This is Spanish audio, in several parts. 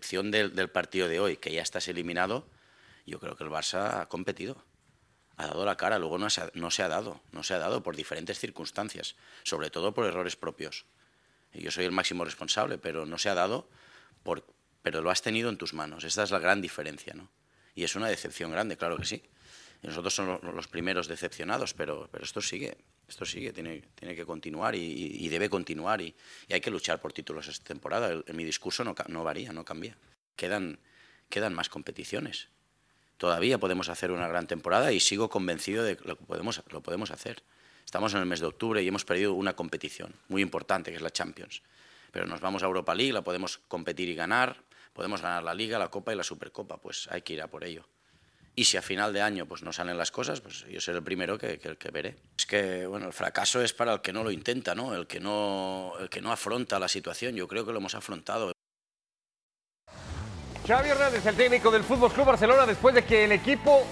excepción del, del partido de hoy, que ya estás eliminado, yo creo que el Barça ha competido ha dado la cara, luego no se, ha, no se ha dado, no se ha dado por diferentes circunstancias, sobre todo por errores propios. Yo soy el máximo responsable, pero no se ha dado, por, pero lo has tenido en tus manos. Esta es la gran diferencia, ¿no? Y es una decepción grande, claro que sí. Nosotros somos los primeros decepcionados, pero, pero esto sigue, esto sigue, tiene, tiene que continuar y, debe continuar y, hay que luchar por títulos esta temporada. El, mi discurso no, no varía, no cambia. Quedan, quedan más competiciones todavía podemos hacer una gran temporada y sigo convencido de que lo podemos, lo podemos hacer. Estamos en el mes de octubre y hemos perdido una competición muy importante, que es la Champions. Pero nos vamos a Europa League, la podemos competir y ganar, podemos ganar la Liga, la Copa y la Supercopa, pues hay que ir a por ello. Y si a final de año pues, no salen las cosas, pues yo seré el primero que, que, veré. Que bueno, el fracaso es para el que no lo intenta, ¿no? El, que no, el que no afronta la situación. Yo creo que lo hemos afrontado. Xavi Hernández, el técnico del Fútbol Club Barcelona, después de que el equipo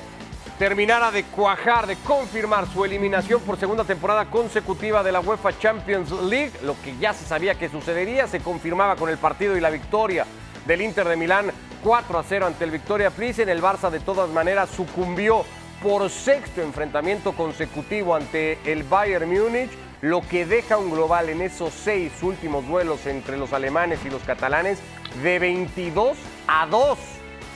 terminara de cuajar, de confirmar su eliminación por segunda temporada consecutiva de la UEFA Champions League, lo que ya se sabía que sucedería, se confirmaba con el partido y la victoria del Inter de Milán 4 a 0 ante el Victoria Plizen. El Barça de todas maneras sucumbió por sexto enfrentamiento consecutivo ante el Bayern Múnich, lo que deja un global en esos seis últimos duelos entre los alemanes y los catalanes de 22 a 2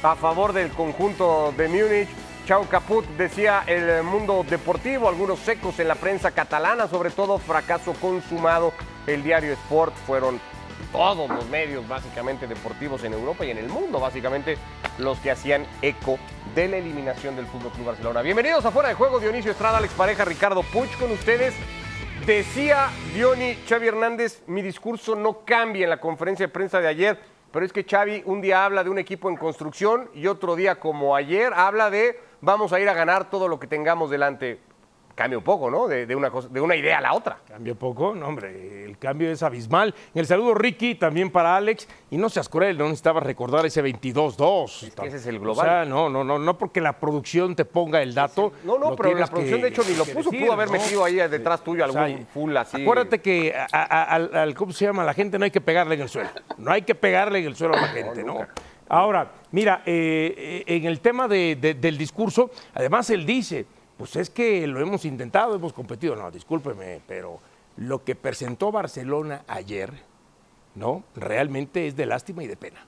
a favor del conjunto de Múnich. Chau Caput decía el mundo deportivo, algunos secos en la prensa catalana, sobre todo fracaso consumado. El diario Sport fueron todos los medios básicamente deportivos en Europa y en el mundo básicamente los que hacían eco de la eliminación del Fútbol Club Barcelona. Bienvenidos a Fuera de Juego, Dionisio Estrada, Alex Pareja, Ricardo Puch con ustedes. Decía Diony Xavi Hernández, mi discurso no cambia en la conferencia de prensa de ayer, pero es que Xavi un día habla de un equipo en construcción y otro día como ayer habla de vamos a ir a ganar todo lo que tengamos delante. Cambia un poco, ¿no? De, de, una cosa, de una idea a la otra. Cambia poco, no, hombre, el cambio es abismal. En el saludo, Ricky, también para Alex. Y no seas cruel, no necesitaba recordar ese 22-2. Es que ese es el global. O sea, no, no, no, no porque la producción te ponga el dato. No, no, pero la producción, que, de hecho, ni lo puso. Decir, pudo haber ¿no? metido ahí detrás tuyo algún o sea, full así. Acuérdate que a, a, al, al, ¿cómo se llama? La gente no hay que pegarle en el suelo. No hay que pegarle en el suelo a la gente, ¿no? Ahora, mira, eh, en el tema de, de, del discurso, además él dice pues es que lo hemos intentado, hemos competido. No, discúlpeme, pero lo que presentó Barcelona ayer, ¿no? Realmente es de lástima y de pena.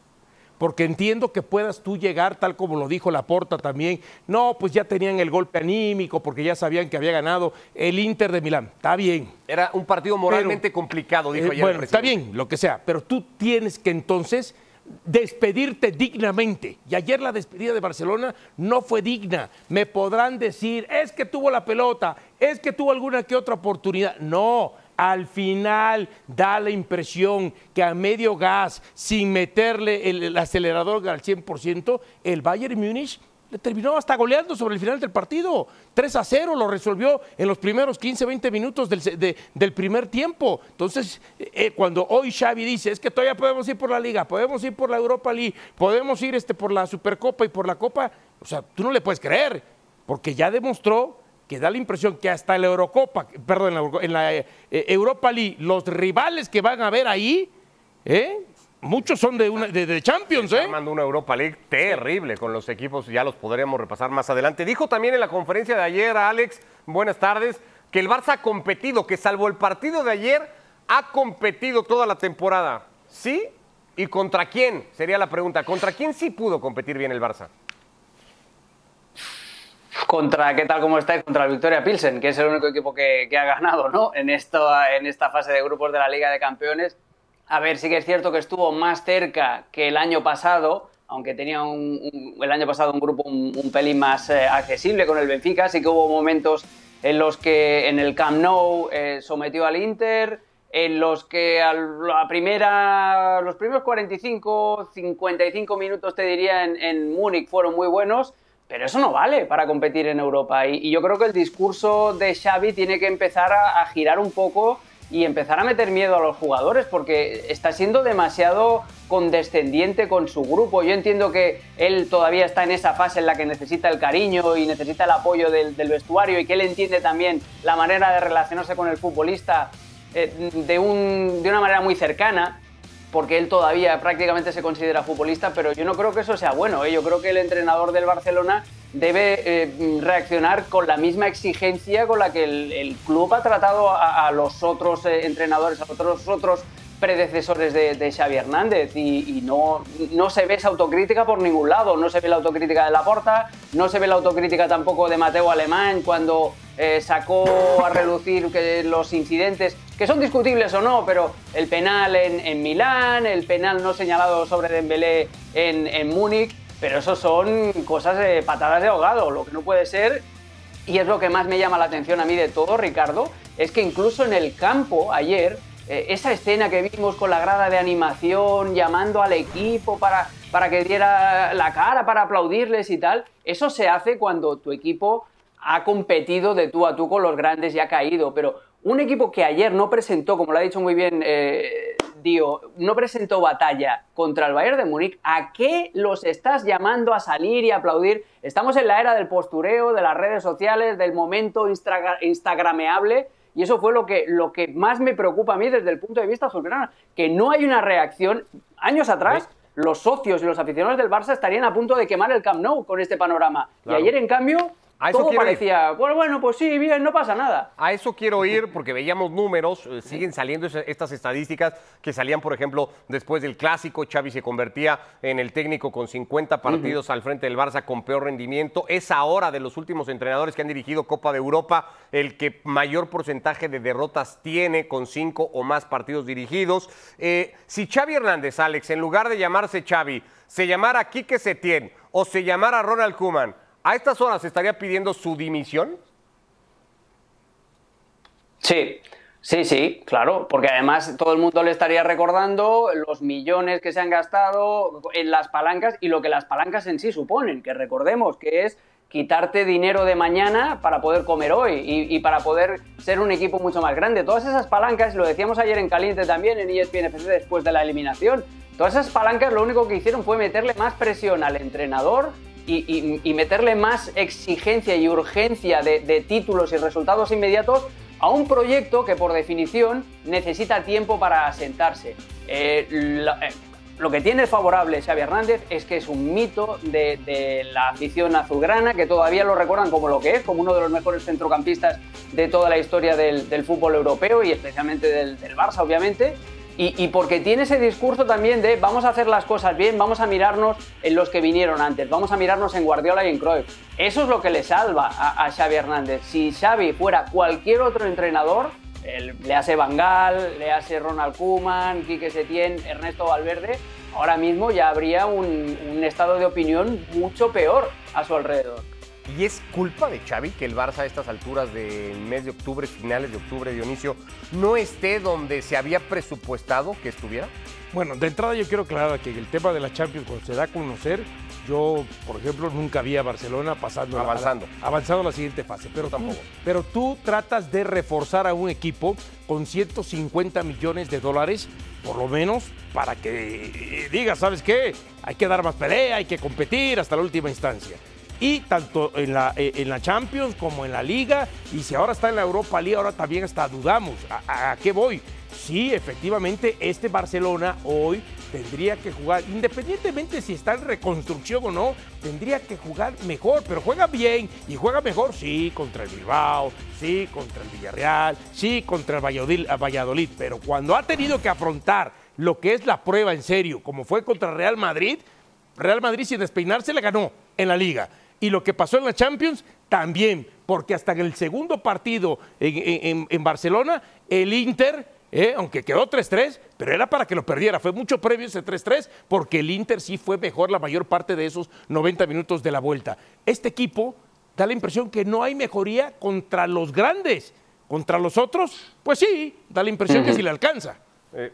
Porque entiendo que puedas tú llegar, tal como lo dijo Laporta también, no, pues ya tenían el golpe anímico porque ya sabían que había ganado el Inter de Milán. Está bien. Era un partido moralmente pero, complicado, dijo eh, ayer. Bueno, está bien, lo que sea, pero tú tienes que entonces despedirte dignamente. Y ayer la despedida de Barcelona no fue digna. Me podrán decir, es que tuvo la pelota, es que tuvo alguna que otra oportunidad. No, al final da la impresión que a medio gas, sin meterle el, el acelerador al 100%, el Bayern Múnich terminó hasta goleando sobre el final del partido. 3 a 0 lo resolvió en los primeros 15, 20 minutos del, de, del primer tiempo. Entonces, eh, cuando hoy Xavi dice, es que todavía podemos ir por la Liga, podemos ir por la Europa League, podemos ir este, por la Supercopa y por la Copa, o sea, tú no le puedes creer, porque ya demostró que da la impresión que hasta la Eurocopa, perdón, en la, en la eh, Europa League, los rivales que van a ver ahí, ¿eh? Muchos son de, una, de, de Champions, ¿eh? Armando una Europa League terrible con los equipos, ya los podremos repasar más adelante. Dijo también en la conferencia de ayer, Alex, buenas tardes, que el Barça ha competido, que salvo el partido de ayer, ha competido toda la temporada. ¿Sí? ¿Y contra quién? Sería la pregunta. ¿Contra quién sí pudo competir bien el Barça? Contra, ¿qué tal como estáis? Contra el Victoria Pilsen, que es el único equipo que, que ha ganado, ¿no? En, esto, en esta fase de grupos de la Liga de Campeones a ver, sí que es cierto que estuvo más cerca que el año pasado, aunque tenía el año pasado un grupo un, un pelín más eh, accesible con el Benfica, sí que hubo momentos en los que en el Camp Nou eh, sometió al Inter, en los que a la primera, los primeros 45, 55 minutos, te diría, en, en Múnich fueron muy buenos, pero eso no vale para competir en Europa. Y, yo creo que el discurso de Xavi tiene que empezar a girar un poco y empezar a meter miedo a los jugadores porque está siendo demasiado condescendiente con su grupo. Yo entiendo que él todavía está en esa fase en la que necesita el cariño y necesita el apoyo del, vestuario y que él entiende también la manera de relacionarse con el futbolista eh, de, un, de una manera muy cercana, porque él todavía prácticamente se considera futbolista, pero yo no creo que eso sea bueno. ¿eh? Yo creo que el entrenador del Barcelona debe eh, reaccionar con la misma exigencia con la que el, club ha tratado a, los otros eh, entrenadores, a otros, otros predecesores de, Xavi Hernández y, no, no se ve esa autocrítica por ningún lado. No se ve la autocrítica de Laporta, no se ve la autocrítica tampoco de Mateo Alemán cuando eh, sacó a relucir que los incidentes, que son discutibles o no, pero el penal en, Milán, el penal no señalado sobre Dembélé en, en Múnich, pero eso son cosas de patadas de ahogado. Lo que no puede ser, y es lo que más me llama la atención a mí de todo, Ricardo, es que incluso en el campo ayer eh, esa escena que vimos con la grada de animación, llamando al equipo para, para que diera la cara, para aplaudirles y tal, eso se hace cuando tu equipo ha competido de tú a tú con los grandes y ha caído. Pero un equipo que ayer no presentó, como lo ha dicho muy bien eh, Dio, no presentó batalla contra el Bayern de Múnich, ¿a qué los estás llamando a salir y aplaudir? Estamos en la era del postureo, de las redes sociales, del momento instagrameable y eso fue lo que, lo que más me preocupa a mí desde el punto de vista azulgrana, que no hay una reacción. Años atrás, los socios y los aficionados del Barça estarían a punto de quemar el Camp Nou con este panorama. Y ayer, en cambio, a eso Todo parecía, bueno, bueno, pues sí, bien, no pasa nada. A eso quiero ir porque veíamos números, eh, siguen saliendo estas estadísticas que salían, por ejemplo, después del clásico, Xavi se convertía en el técnico con 50 partidos al frente del Barça con peor rendimiento. Es ahora de los últimos entrenadores que han dirigido Copa de Europa el que mayor porcentaje de derrotas tiene con cinco o más partidos dirigidos. Eh, si Xavi Hernández, Alex, en lugar de llamarse Xavi, se llamara Quique Setién o se llamara Ronald Koeman, ¿A estas horas estaría pidiendo su dimisión? Sí, sí, sí, claro, porque además todo el mundo le estaría recordando los millones que se han gastado en las palancas y lo que las palancas en sí suponen, que recordemos que es quitarte dinero de mañana para poder comer hoy y, para poder ser un equipo mucho más grande. Todas esas palancas, lo decíamos ayer en Caliente también, en ESPN FC después de la eliminación, todas esas palancas lo único que hicieron fue meterle más presión al entrenador y, meterle más exigencia y urgencia de, títulos y resultados inmediatos a un proyecto que por definición necesita tiempo para asentarse. Eh, eh, lo, que tiene favorable Xavi Hernández es que es un mito de, la afición azulgrana, que todavía lo recuerdan como lo que es, como uno de los mejores centrocampistas de toda la historia del, fútbol europeo y especialmente del, del Barça, obviamente. Y, porque tiene ese discurso también de vamos a hacer las cosas bien, vamos a mirarnos en los que vinieron antes, vamos a mirarnos en Guardiola y en Cruyff. Eso es lo que le salva a, Xavi Hernández. Si Xavi fuera cualquier otro entrenador, le hace Bangal, le hace Ronald Koeman, Quique Setién, Ernesto Valverde, ahora mismo ya habría un estado de opinión mucho peor a su alrededor. ¿Y es culpa de Xavi que el Barça a estas alturas del mes de octubre, finales de octubre, Dionisio, no esté donde se había presupuestado que estuviera? Bueno, de entrada yo quiero aclarar que el tema de la Champions, cuando se da a conocer, yo, por ejemplo, nunca vi a Barcelona pasando avanzando, a avanzando a la siguiente fase, pero tampoco. pero tú tratas de reforzar a un equipo con 150 millones de dólares, por lo menos, para que eh, digas, ¿sabes qué? Hay que dar más pelea, hay que competir hasta la última instancia y tanto en la, eh, en la Champions como en la Liga, y si ahora está en la Europa League, ahora también hasta dudamos. ¿A, qué voy? Sí, efectivamente, este Barcelona hoy tendría que jugar, independientemente si está en reconstrucción o no, tendría que jugar mejor, pero juega bien y juega mejor, sí, contra el Bilbao, sí, contra el Villarreal, sí, contra el Valladolid, Valladolid, pero cuando ha tenido que afrontar lo que es la prueba en serio, como fue contra Real Madrid, Real Madrid sin despeinarse le ganó en la liga. Y lo que pasó en la Champions también, porque hasta en el segundo partido en, Barcelona, el Inter, eh, aunque quedó 3-3, pero era para que lo perdiera. Fue mucho previo ese 3-3, porque el Inter sí fue mejor la mayor parte de esos 90 minutos de la vuelta. Este equipo da la impresión que no hay mejoría contra los grandes. Contra los otros, pues sí, da la impresión que sí le alcanza. Eh,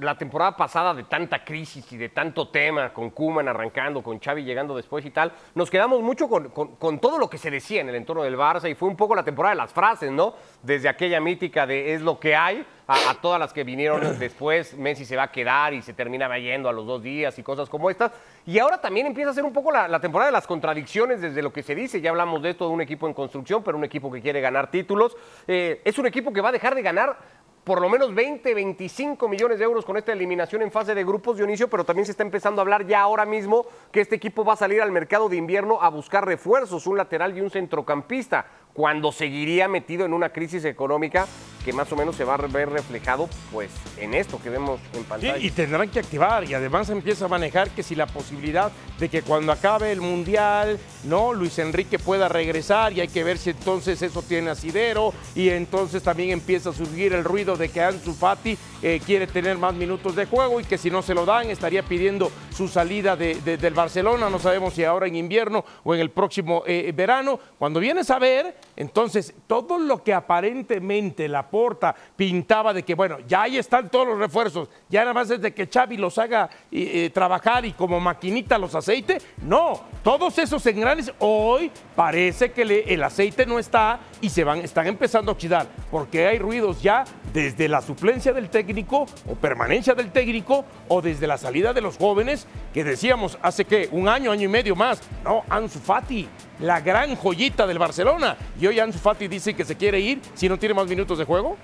la temporada pasada de tanta crisis y de tanto tema, con Kuman arrancando, con Xavi llegando después y tal, nos quedamos mucho con, todo lo que se decía en el entorno del Barça y fue un poco la temporada de las frases, ¿no? Desde aquella mítica de es lo que hay a, todas las que vinieron después, Messi se va a quedar y se termina yendo a los dos días y cosas como estas. Y ahora también empieza a ser un poco la, temporada de las contradicciones desde lo que se dice, ya hablamos de esto de un equipo en construcción, pero un equipo que quiere ganar títulos. Eh, es un equipo que va a dejar de ganar por lo menos 20, 25 millones de euros con esta eliminación en fase de grupos, Dionisio, pero también se está empezando a hablar ya ahora mismo que este equipo va a salir al mercado de invierno a buscar refuerzos, un lateral y un centrocampista cuando seguiría metido en una crisis económica que más o menos se va a ver reflejado pues en esto que vemos en pantalla. y tendrán que activar y además empieza a manejar que si la posibilidad de que cuando acabe el Mundial, ¿no? Luis Enrique pueda regresar y hay que ver si entonces eso tiene asidero y entonces también empieza a surgir el ruido de que Ansu Fati eh, quiere tener más minutos de juego y que si no se lo dan estaría pidiendo su salida del Barcelona, no sabemos si ahora en invierno o en el próximo eh, verano. Cuando vienes a ver, entonces todo lo que aparentemente la porta pintaba de que, bueno, ya ahí están todos los refuerzos, ya nada más es de que Xavi los haga eh, trabajar y como maquinita los aceite, no, todos esos engranes hoy parece que el aceite no está y se van, están empezando a oxidar, porque hay ruidos ya desde la suplencia del técnico o permanencia del técnico o desde la salida de los jóvenes que decíamos hace que un año, año y medio más, no, Ansu Fati, la gran joyita del Barcelona. Y hoy Ansu Fati dice que se quiere ir si no tiene más minutos de juego.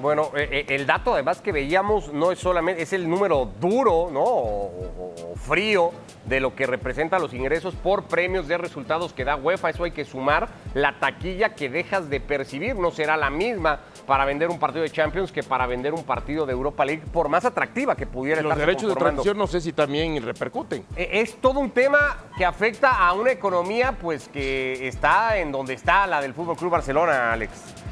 Bueno, eh, eh, el dato además que veíamos no es solamente, es el número duro, ¿no? O, frío de lo que representa los ingresos por premios de resultados que da UEFA. Eso hay que sumar la taquilla que dejas de percibir. No será la misma para vender un partido de Champions que para vender un partido de Europa League, por más atractiva que pudiera Los derechos de transmisión no sé si también repercuten. E, es todo un tema que afecta a una economía pues que está en donde está la del Fútbol Club Barcelona, Alex.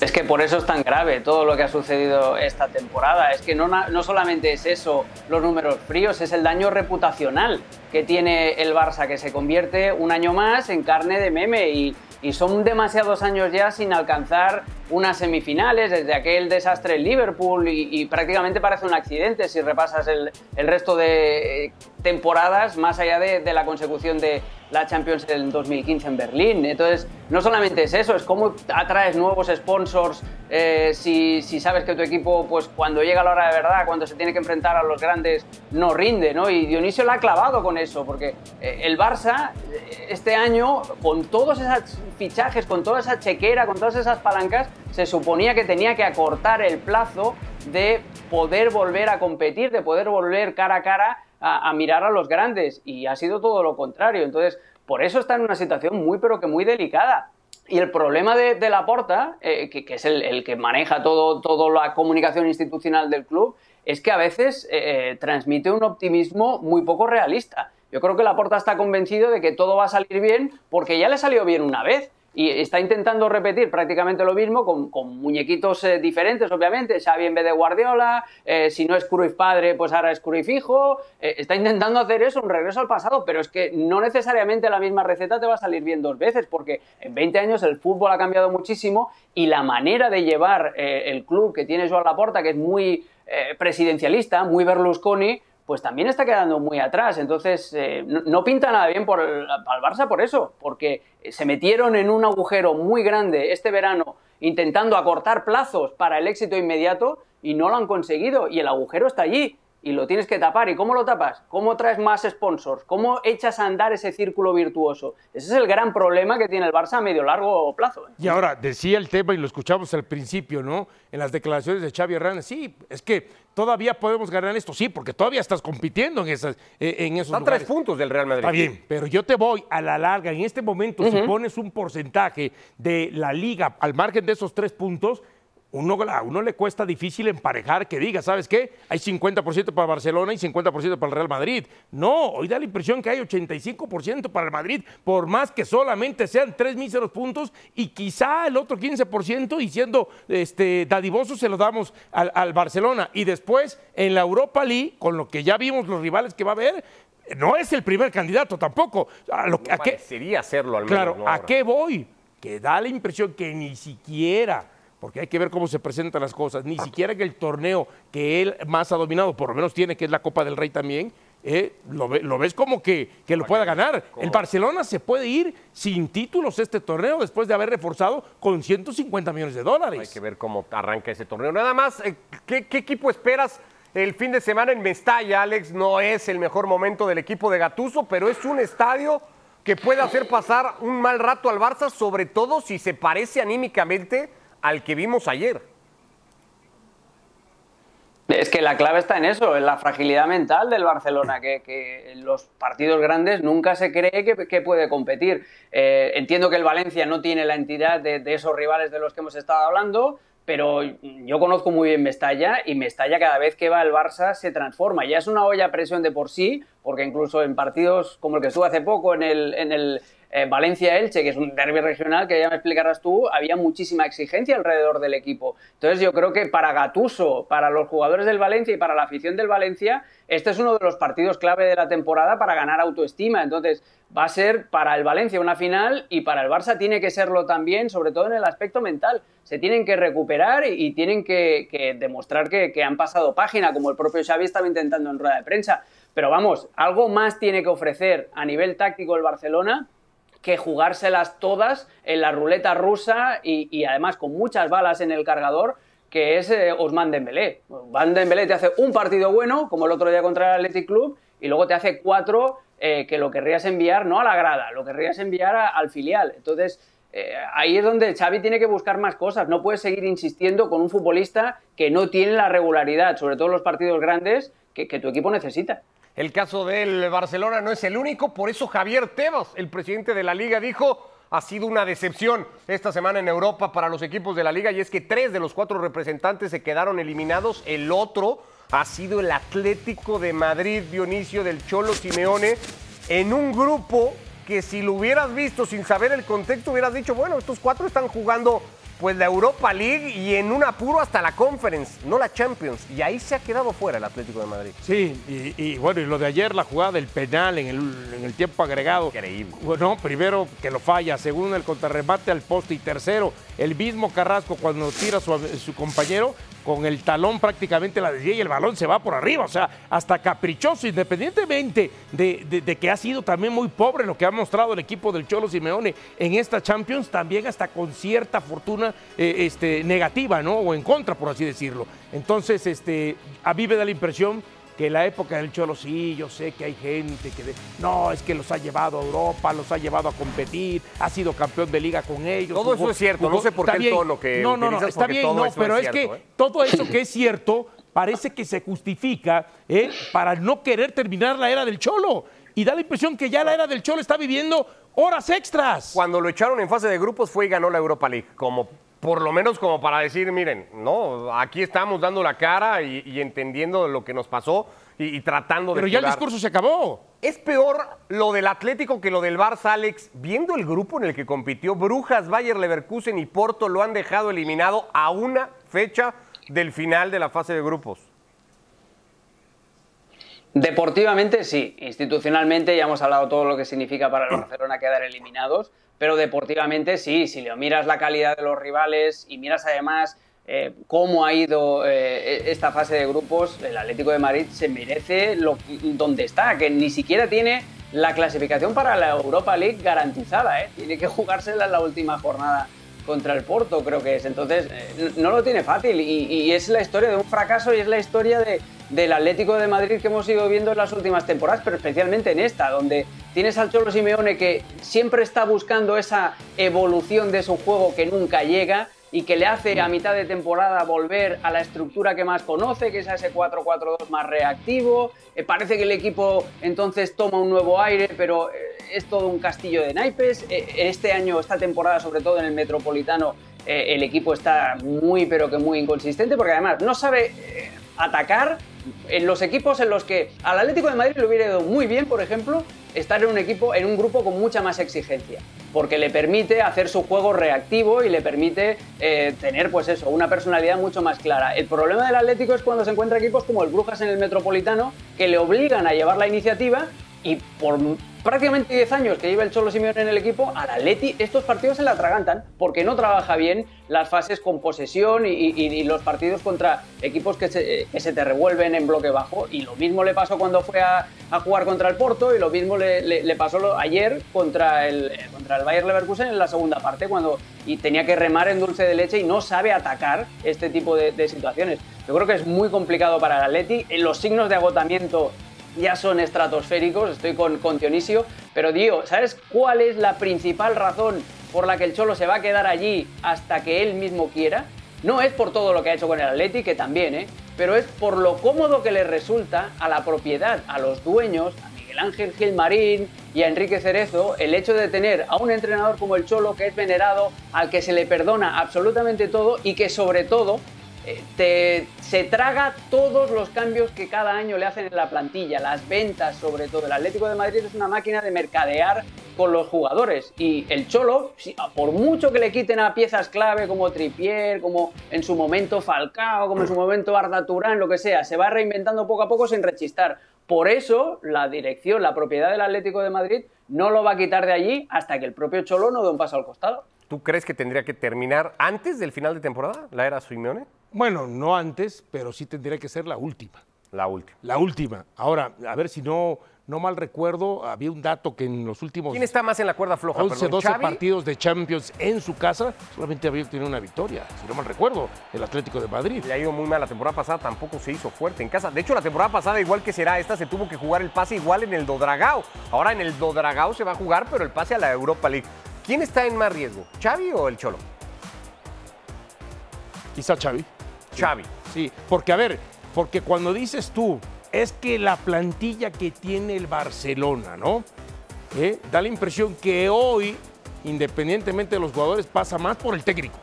Es que por eso es tan grave todo lo que ha sucedido esta temporada. Es que no, no solamente es eso, los números fríos, es el daño reputacional que tiene el Barça, que se convierte un año más en carne de meme y, y son demasiados años ya sin alcanzar unas semifinales, desde aquel desastre en Liverpool y, prácticamente parece un accidente si repasas el, el resto de eh, temporadas más allá de, de, la consecución de la Champions en 2015 en Berlín. Entonces, no solamente es eso, es cómo atraes nuevos sponsors eh, si, si, sabes que tu equipo, pues cuando llega la hora de verdad, cuando se tiene que enfrentar a los grandes, no rinde, ¿no? Y Dionisio la ha clavado con eso, porque eh, el Barça este año, con todos esos fichajes, con toda esa chequera, con todas esas palancas, se suponía que tenía que acortar el plazo de poder volver a competir, de poder volver cara a cara a, mirar a los grandes. Y ha sido todo lo contrario. Entonces, por eso está en una situación muy, pero que muy delicada. Y el problema de, de Laporta, eh, que, es el, que maneja todo, toda la comunicación institucional del club, es que a veces eh, eh, transmite un optimismo muy poco realista. Yo creo que Laporta está convencido de que todo va a salir bien porque ya le salió bien una vez y está intentando repetir prácticamente lo mismo con, muñequitos eh, diferentes, obviamente. Xavi en vez de Guardiola, eh, si no es Cruyff padre, pues ahora es Cruyff hijo. Eh, está intentando hacer eso, un regreso al pasado, pero es que no necesariamente la misma receta te va a salir bien dos veces, porque en 20 años el fútbol ha cambiado muchísimo y la manera de llevar el club que tiene Joan Laporta, que es muy presidencialista, muy Berlusconi, pues también está quedando muy atrás. Entonces, eh, no, pinta nada bien por el, al Barça por eso, porque se metieron en un agujero muy grande este verano intentando acortar plazos para el éxito inmediato y no lo han conseguido. Y el agujero está allí y lo tienes que tapar. ¿Y cómo lo tapas? ¿Cómo traes más sponsors? ¿Cómo echas a andar ese círculo virtuoso? Ese es el gran problema que tiene el Barça a medio largo plazo. ¿eh? Y ahora, decía el tema, y lo escuchamos al principio, ¿no? En las declaraciones de Xavi Hernández, sí, es que todavía podemos ganar esto, sí, porque todavía estás compitiendo en, esas, eh, en esos Están tres puntos del Real Madrid. Está bien, pero yo te voy a la larga. En este momento, si pones un porcentaje de la liga al margen de esos tres puntos, uno, a uno le cuesta difícil emparejar que diga, ¿sabes qué? Hay 50% para Barcelona y 50% para el Real Madrid. No, hoy da la impresión que hay 85% para el Madrid, por más que solamente sean tres míseros puntos y quizá el otro 15% y siendo este, dadivosos se lo damos al, Barcelona. Y después en la Europa League, con lo que ya vimos los rivales que va a haber, no es el primer candidato tampoco. A lo, a qué, serlo al menos. Claro, ¿a qué voy? Que da la impresión que ni siquiera porque hay que ver cómo se presentan las cosas. Ni siquiera que el torneo que él más ha dominado, por lo menos tiene, que es la Copa del Rey también, eh, lo, ves como que, lo pueda ganar. El Barcelona se puede ir sin títulos este torneo después de haber reforzado con 150 millones de dólares. Hay que ver cómo arranca ese torneo. Nada más, eh, ¿qué, equipo esperas? El fin de semana en Mestalla, Alex, no es el mejor momento del equipo de Gatuso, pero es un estadio que puede hacer pasar un mal rato al Barça, sobre todo si se parece anímicamente al que vimos ayer. Es que la clave está en eso, en la fragilidad mental del Barcelona, que, en los partidos grandes nunca se cree que, puede competir. Eh, entiendo que el Valencia no tiene la entidad de, esos rivales de los que hemos estado hablando, pero yo conozco muy bien Mestalla y Mestalla cada vez que va el Barça se transforma. Ya es una olla a presión de por sí, porque incluso en partidos como el que estuvo hace poco en el Valencia-Elche, que es un derby regional, que ya me explicarás tú, había muchísima exigencia alrededor del equipo. Entonces yo creo que para Gatuso, para los jugadores del Valencia y para la afición del Valencia, este es uno de los partidos clave de la temporada para ganar autoestima. Entonces va a ser para el Valencia una final y para el Barça tiene que serlo también, sobre todo en el aspecto mental. Se tienen que recuperar y tienen que, demostrar que, que han pasado página, como el propio Xavi estaba intentando en rueda de prensa. Pero vamos, algo más tiene que ofrecer a nivel táctico el Barcelona que jugárselas todas en la ruleta rusa y, además con muchas balas en el cargador, que es eh, Osman Dembélé. Osman Dembélé te hace un partido bueno, como el otro día contra el Athletic Club, y luego te hace cuatro eh, que lo querrías enviar no a la grada, lo querrías enviar al filial. Entonces, eh, ahí es donde Xavi tiene que buscar más cosas. No puedes seguir insistiendo con un futbolista que no tiene la regularidad, sobre todo en los partidos grandes, que tu equipo necesita. El caso del Barcelona no es el único, por eso Javier Tebas, el presidente de la liga, dijo, ha sido una decepción esta semana en Europa para los equipos de la liga y es que tres de los cuatro representantes se quedaron eliminados, el otro ha sido el Atlético de Madrid, Dionisio del Cholo Simeone, en un grupo que si lo hubieras visto sin saber el contexto hubieras dicho, bueno, estos cuatro están jugando pues la Europa League y en un apuro hasta la Conference, no la Champions. Y ahí se ha quedado fuera el Atlético de Madrid. Sí, y, bueno, y lo de ayer, la jugada del penal en el, tiempo agregado. Increíble. Bueno, primero que lo falla, segundo el contrarremate al poste y tercero, el mismo Carrasco cuando tira a su, compañero con el talón prácticamente la desvía y el balón se va por arriba. O sea, hasta caprichoso, independientemente de, que ha sido también muy pobre lo que ha mostrado el equipo del Cholo Simeone en esta Champions, también hasta con cierta fortuna eh, este, negativa, ¿no? O en contra, por así decirlo. Entonces, este, a mí me da la impresión que en la época del Cholo, sí, yo sé que hay gente que no, es que los ha llevado a Europa, los ha llevado a competir, ha sido campeón de liga con ellos. Todo eso es cierto, no sé por qué el tono que No, no, no, está bien, no, pero es, que ¿eh? todo eso que es cierto parece que se justifica ¿eh? para no querer terminar la era del Cholo. Y da la impresión que ya la era del Cholo está viviendo horas extras. Cuando lo echaron en fase de grupos fue y ganó la Europa League, como por lo menos como para decir, miren, no, aquí estamos dando la cara y, entendiendo lo que nos pasó y, tratando de. Pero ya el discurso se acabó. Es peor lo del Atlético que lo del Barça, Alex. Viendo el grupo en el que compitió, Brujas, Bayer Leverkusen y Porto lo han dejado eliminado a una fecha del final de la fase de grupos. Deportivamente sí, institucionalmente ya hemos hablado todo lo que significa para el Barcelona quedar eliminados, pero deportivamente sí, si le miras la calidad de los rivales y miras además eh, cómo ha ido eh, esta fase de grupos, el Atlético de Madrid se merece lo, donde está, que ni siquiera tiene la clasificación para la Europa League garantizada, ¿eh? tiene que jugársela en la última jornada contra el Porto, creo que es. Entonces, eh, no lo tiene fácil y, es la historia de un fracaso y es la historia de, del Atlético de Madrid que hemos ido viendo en las últimas temporadas, pero especialmente en esta, donde tienes al Cholo Simeone que siempre está buscando esa evolución de su juego que nunca llega y que le hace a mitad de temporada volver a la estructura que más conoce, que es ese 4-4-2 más reactivo. Eh, parece que el equipo entonces toma un nuevo aire, pero eh, es todo un castillo de naipes. Eh, este año, esta temporada, sobre todo en el Metropolitano, el equipo está muy, pero que muy inconsistente, porque además no sabe atacar en los equipos en los que al Atlético de Madrid le hubiera ido muy bien, por ejemplo, estar en un equipo, en un grupo con mucha más exigencia, porque le permite hacer su juego reactivo y le permite eh, tener, pues eso, una personalidad mucho más clara. El problema del Atlético es cuando se encuentra equipos como el Brujas en el Metropolitano, que le obligan a llevar la iniciativa y por prácticamente 10 años que lleva el Cholo Simeone en el equipo, al Atleti estos partidos se la atragantan porque no trabaja bien las fases con posesión y, los partidos contra equipos que se, te revuelven en bloque bajo. Y lo mismo le pasó cuando fue a, jugar contra el Porto y lo mismo le, pasó ayer contra el, contra el Bayer Leverkusen en la segunda parte cuando y tenía que remar en dulce de leche y no sabe atacar este tipo de, de situaciones. Yo creo que es muy complicado para el Atleti. Los signos de agotamiento ya son estratosféricos, estoy con, con Dionisio, pero Dio, ¿sabes cuál es la principal razón por la que el Cholo se va a quedar allí hasta que él mismo quiera, no es por todo lo que ha hecho con el Atleti, que también, ¿eh? pero es por lo cómodo que le resulta a la propiedad, a los dueños, a Miguel Ángel Gilmarín y a Enrique Cerezo, el hecho de tener a un entrenador como el Cholo, que es venerado, al que se le perdona absolutamente todo y que sobre todo te, se traga todos los cambios que cada año le hacen en la plantilla, las ventas sobre todo. El Atlético de Madrid es una máquina de mercadear con los jugadores y el Cholo, por mucho que le quiten a piezas clave como Tripier, como en su momento Falcao, como en su momento Arda Turán, lo que sea, se va reinventando poco a poco sin rechistar. Por eso la dirección, la propiedad del Atlético de Madrid no lo va a quitar de allí hasta que el propio Cholo no dé un paso al costado. ¿Tú crees que tendría que terminar antes del final de temporada, la era Simeone? Bueno, no antes, pero sí tendría que ser la última. La última. La última. Ahora, a ver si no, no mal recuerdo, había un dato que en los últimos ¿Quién está más en la cuerda floja? 11, perdón, 12 ¿Xavi? partidos de Champions en su casa, solamente había tenido una victoria, si no mal recuerdo, el Atlético de Madrid. Le ha ido muy mal. La temporada pasada tampoco se hizo fuerte en casa. De hecho, la temporada pasada, igual que será esta, se tuvo que jugar el pase igual en el Dodragao. Ahora en el Dodragao se va a jugar, pero el pase a la Europa League. ¿Quién está en más riesgo? ¿Xavi o el Cholo? Quizá Xavi. Xavi. Sí, porque a ver, porque cuando dices tú, es que la plantilla que tiene el Barcelona, ¿no? ¿Eh? Da la impresión que hoy, independientemente de los jugadores, pasa más por el técnico.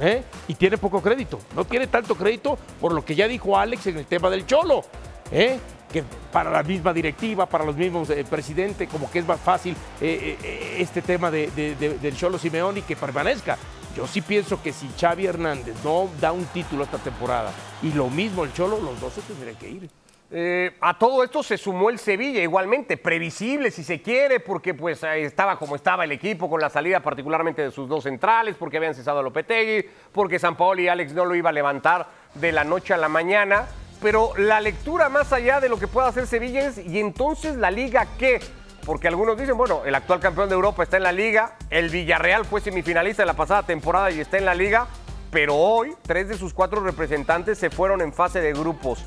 ¿Eh? Y tiene poco crédito. No tiene tanto crédito por lo que ya dijo Alex en el tema del Cholo. ¿eh? Que para la misma directiva, para los mismos eh, presidentes, como que es más fácil eh, este tema de- de- de- del Cholo Simeone que permanezca. Yo sí pienso que si Xavi Hernández no da un título esta temporada y lo mismo el Cholo, los dos se tendrían que ir. Eh, a todo esto se sumó el Sevilla igualmente, previsible si se quiere, porque pues estaba como estaba el equipo con la salida particularmente de sus dos centrales, porque habían cesado a Lopetegui, porque San Paolo y Alex no lo iba a levantar de la noche a la mañana. Pero la lectura más allá de lo que pueda hacer Sevilla es, ¿y entonces la liga qué? Porque algunos dicen, bueno, el actual campeón de Europa está en la liga, el Villarreal fue semifinalista de la pasada temporada y está en la liga, pero hoy tres de sus cuatro representantes se fueron en fase de grupos.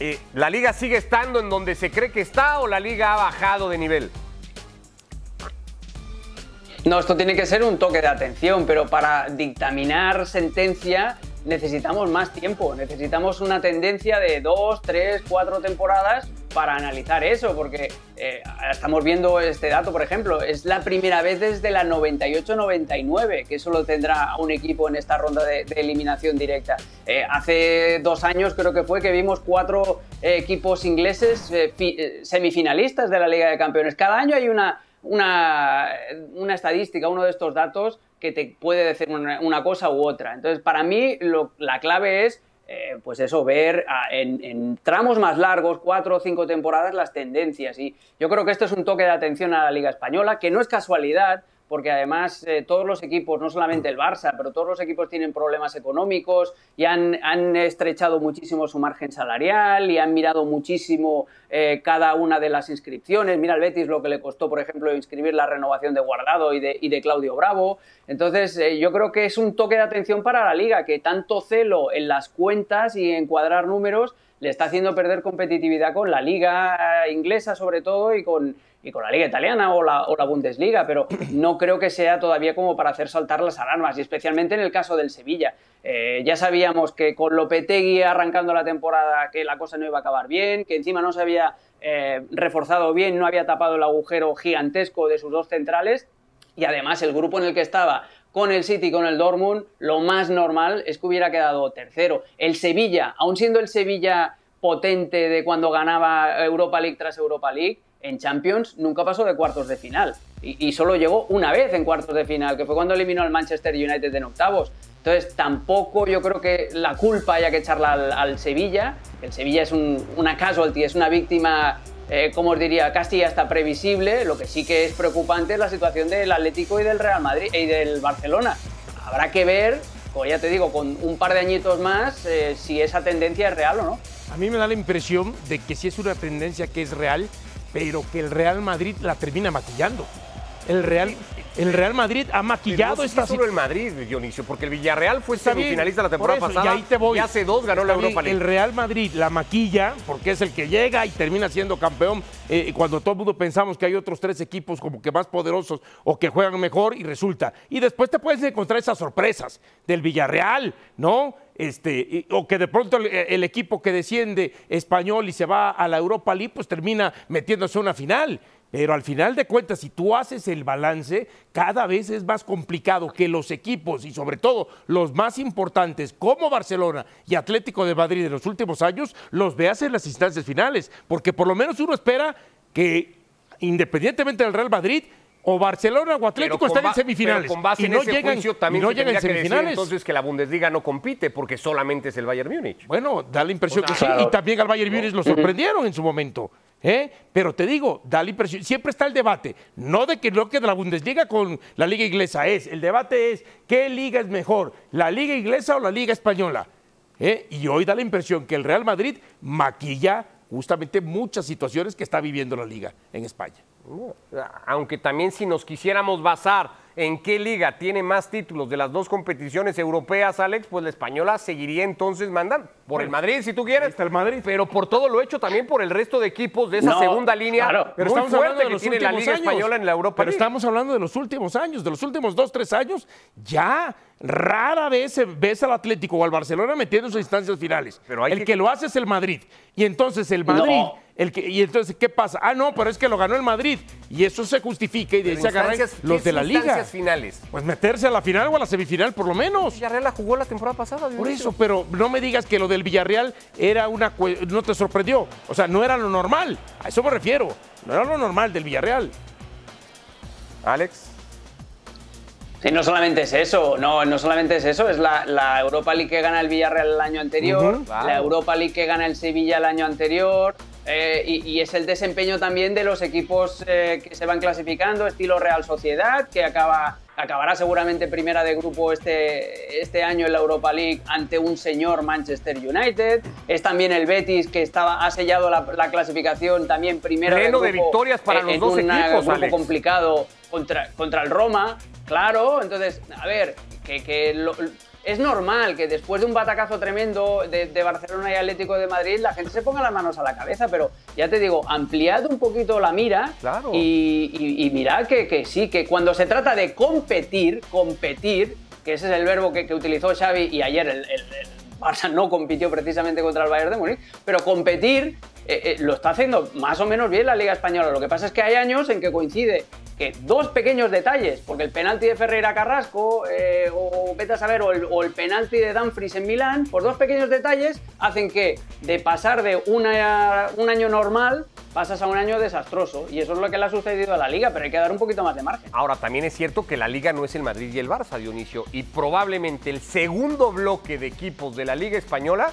Eh, ¿La liga sigue estando en donde se cree que está o la liga ha bajado de nivel? No, esto tiene que ser un toque de atención, pero para dictaminar sentencia necesitamos más tiempo, necesitamos una tendencia de dos, tres, cuatro temporadas para analizar eso, porque eh, estamos viendo este dato, por ejemplo, es la primera vez desde la 98-99 que solo tendrá un equipo en esta ronda de, eliminación directa. Eh, hace dos años creo que fue que vimos cuatro eh, equipos ingleses fi- semifinalistas de la Liga de Campeones. Cada año hay una, una, estadística, uno de estos datos que te puede decir una, cosa u otra. Entonces, para mí, la clave es, eh, pues eso, ver ah, en, en tramos más largos, cuatro o cinco temporadas, las tendencias. Y yo creo que esto es un toque de atención a la Liga Española, que no es casualidad, porque además eh, todos los equipos, no solamente el Barça, pero todos los equipos tienen problemas económicos y han, estrechado muchísimo su margen salarial y han mirado muchísimo eh, cada una de las inscripciones. Mira al Betis lo que le costó, por ejemplo, inscribir la renovación de Guardado y de, Claudio Bravo. Entonces, eh, yo creo que es un toque de atención para la liga, que tanto celo en las cuentas y en cuadrar números le está haciendo perder competitividad con la liga inglesa sobre todo y con, y con la liga italiana o la, o la Bundesliga, pero no creo que sea todavía como para hacer saltar las alarmas, y especialmente en el caso del Sevilla. Eh, ya sabíamos que con Lopetegui arrancando la temporada que la cosa no iba a acabar bien, que encima no se había eh, reforzado bien, no había tapado el agujero gigantesco de sus dos centrales, y además el grupo en el que estaba con el City y con el Dortmund, lo más normal es que hubiera quedado tercero. El Sevilla, aun siendo el Sevilla potente de cuando ganaba Europa League tras Europa League, en Champions nunca pasó de cuartos de final. Y, y solo llegó una vez en cuartos de final, que fue cuando eliminó al Manchester United en octavos. Entonces, tampoco yo creo que la culpa haya que echarla al, Sevilla. El Sevilla es un- una casualty, es una víctima, eh, como os diría, casi hasta previsible. Lo que sí que es preocupante es la situación del Atlético y del Real Madrid y del Barcelona. Habrá que ver, como ya te digo, con un par de añitos más, eh, si esa tendencia es real o no. A mí me da la impresión de que sí es una tendencia que es real, pero que el Real Madrid la termina maquillando. El Real, El Real Madrid ha maquillado Pero no sé esta es solo el Madrid, Dionisio, porque el Villarreal fue semifinalista la por temporada eso, pasada Y ahí te voy. y hace dos ganó la Está Europa League. El Real Madrid la maquilla porque es el que llega y termina siendo campeón eh, cuando todo el mundo pensamos que hay otros tres equipos como que más poderosos o que juegan mejor y resulta. Y después te puedes encontrar esas sorpresas del Villarreal, ¿no? Este, o que de pronto el, el equipo que desciende español y se va a la Europa League, pues termina metiéndose a una final. Pero al final de cuentas, si tú haces el balance, cada vez es más complicado que los equipos y sobre todo los más importantes como Barcelona y Atlético de Madrid en los últimos años, los veas en las instancias finales. Porque por lo menos uno espera que, independientemente del Real Madrid, o Barcelona o Atlético con estén en semifinales. pero con base y en no ese llegan, juicio y también no se llegan en decir semifinales. entonces que la Bundesliga no compite porque solamente es el Bayern Múnich. Bueno, da la impresión O sea, que sí, claro. y también al Bayern Múnich lo sorprendieron en su momento. ¿eh? Pero te digo, da la impresión, siempre está el debate, no de que lo que de la Bundesliga con la liga inglesa es, el debate es qué liga es mejor, la liga inglesa o la liga española. ¿eh? Y hoy da la impresión que el Real Madrid maquilla justamente muchas situaciones que está viviendo la liga en España. Aunque también si nos quisiéramos basar en qué liga tiene más títulos de las dos competiciones europeas, Alex, pues la española seguiría entonces mandando. Por el Madrid, si tú quieres. está el Madrid. Pero por todo lo hecho también por el resto de equipos de esa No, segunda línea claro. Pero muy estamos hablando de que los tiene la últimos Liga años. Española en la Europa Pero League. estamos hablando de los últimos años, de los últimos dos, tres años. Ya rara vez se- ves al Atlético o al Barcelona metiendo en sus instancias finales. Pero hay el que- que... lo hace es el Madrid. Y entonces el Madrid, No. El que, y entonces, ¿qué pasa? Ah, no, pero es que lo ganó el Madrid. Y eso se justifica y de ahí se agarran Instancias- los ¿qué de la liga. instancias finales? Pues meterse a la final o a la semifinal, por lo menos. Villarreal la jugó la temporada pasada. Por eso, pero no me digas que lo del Villarreal era una no te sorprendió. O sea, no era lo normal. A eso me refiero. No era lo normal del Villarreal. Alex. Sí, no solamente es eso, no, no solamente es eso, es la, la Europa League que gana el Villarreal el año anterior, claro. la Europa League que gana el Sevilla el año anterior, eh, y, y es el desempeño también de los equipos eh, que se van clasificando, estilo Real Sociedad, que acaba, acabará seguramente primera de grupo este, este año en la Europa League ante un señor Manchester United, es también el Betis que estaba, ha sellado la, la clasificación también primera Pleno de de grupo victorias para en- los en dos un equipos, grupo Alex. complicado contra, contra el Roma, claro. Entonces, a ver, que, que lo- es normal que después de un batacazo tremendo de, de Barcelona y Atlético de Madrid, la gente se ponga las manos a la cabeza, pero ya te digo, ampliad un poquito la mira Claro. y, y- y mirad que, que sí, que cuando se trata de competir, competir, que ese es el verbo que, que utilizó Xavi y ayer el, el- el Barça no compitió precisamente contra el Bayern de Múnich, pero competir eh, eh, lo está haciendo más o menos bien la Liga Española. Lo que pasa es que hay años en que coincide que dos pequeños detalles, porque el penalti de Ferreira Carrasco, eh, o vete a saber, o el, penalti de Dumfries en Milán, por dos pequeños detalles hacen que de pasar de un año normal pasas a un año desastroso. Y eso es lo que le ha sucedido a la Liga, pero hay que dar un poquito más de margen. Ahora, también es cierto que la liga no es el Madrid y el Barça, Dionisio, y probablemente el segundo bloque de equipos de la Liga Española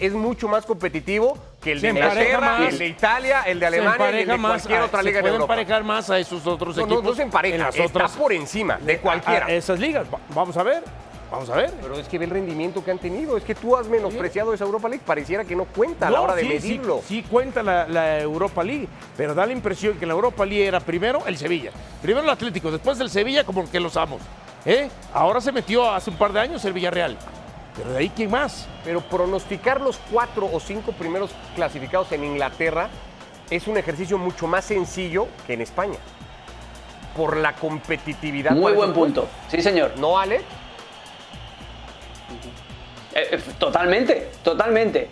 es mucho más competitivo que el de Se Inglaterra, más. el de Italia, el de Se Alemania y el de cualquier otra se liga de puede Europa. emparejar más a esos otros No, equipos. no se empareja, en las está otras, por encima de cualquiera. a esas ligas. Va- Vamos a ver. Vamos a ver. Pero es que ve el rendimiento que han tenido. Es que tú has menospreciado esa Europa League. Pareciera que no cuenta a la hora de sí, medirlo. Sí, sí cuenta la, la Europa League, pero da la impresión que la Europa League era primero el Sevilla, primero el Atlético, después el Sevilla como que los amos. ¿eh? Ahora se metió hace un par de años el Villarreal. Pero de ahí, ¿quién más? Pero pronosticar los cuatro o cinco primeros clasificados en Inglaterra es un ejercicio mucho más sencillo que en España. Por la competitividad. Muy buen punto. Sí, señor. ¿No, Alex? Eh, eh, totalmente, totalmente.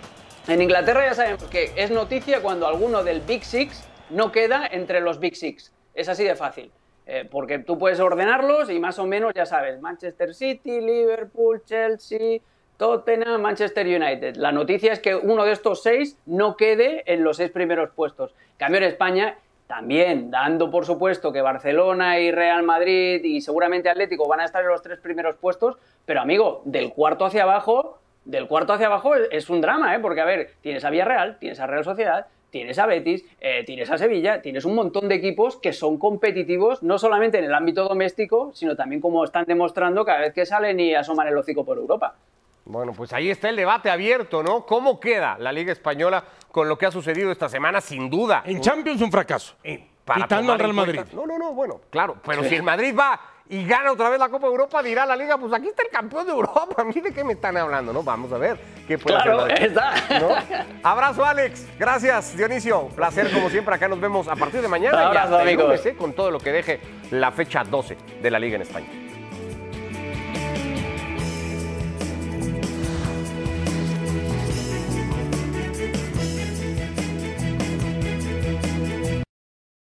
En Inglaterra ya sabemos que es noticia cuando alguno del Big Six no queda entre los Big Six. Es así de fácil. Eh, porque tú puedes ordenarlos y más o menos ya sabes, Manchester City, Liverpool, Chelsea, Tottenham, Manchester United. La noticia es que uno de estos seis no quede en los seis primeros puestos. Cambio en España, también dando por supuesto que Barcelona y Real Madrid y seguramente Atlético van a estar en los tres primeros puestos, pero amigo, del cuarto hacia abajo, del cuarto hacia abajo es, es un drama, ¿eh? porque a ver, tienes a Villarreal, tienes a Real Sociedad, tienes a Betis, eh, tienes a Sevilla, tienes un montón de equipos que son competitivos no solamente en el ámbito doméstico, sino también como están demostrando cada vez que salen y asoman el hocico por Europa. Bueno, pues ahí está el debate abierto, ¿no? ¿Cómo queda la Liga Española con lo que ha sucedido esta semana? Sin duda. En Champions un fracaso. Eh, para Quitando al Real Madrid. No, no, no, bueno, claro. Pero si el Madrid va y gana otra vez la Copa de Europa, dirá la Liga, pues aquí está el campeón de Europa. A mí de qué me están hablando, ¿no? Vamos a ver qué puede Claro, hacer está. ¿No? Abrazo, Alex. Gracias, Dionisio. Placer, como siempre. Acá nos vemos a partir de mañana y hasta el lunes, ¿eh? con todo lo que deje la fecha 12 de la Liga en España.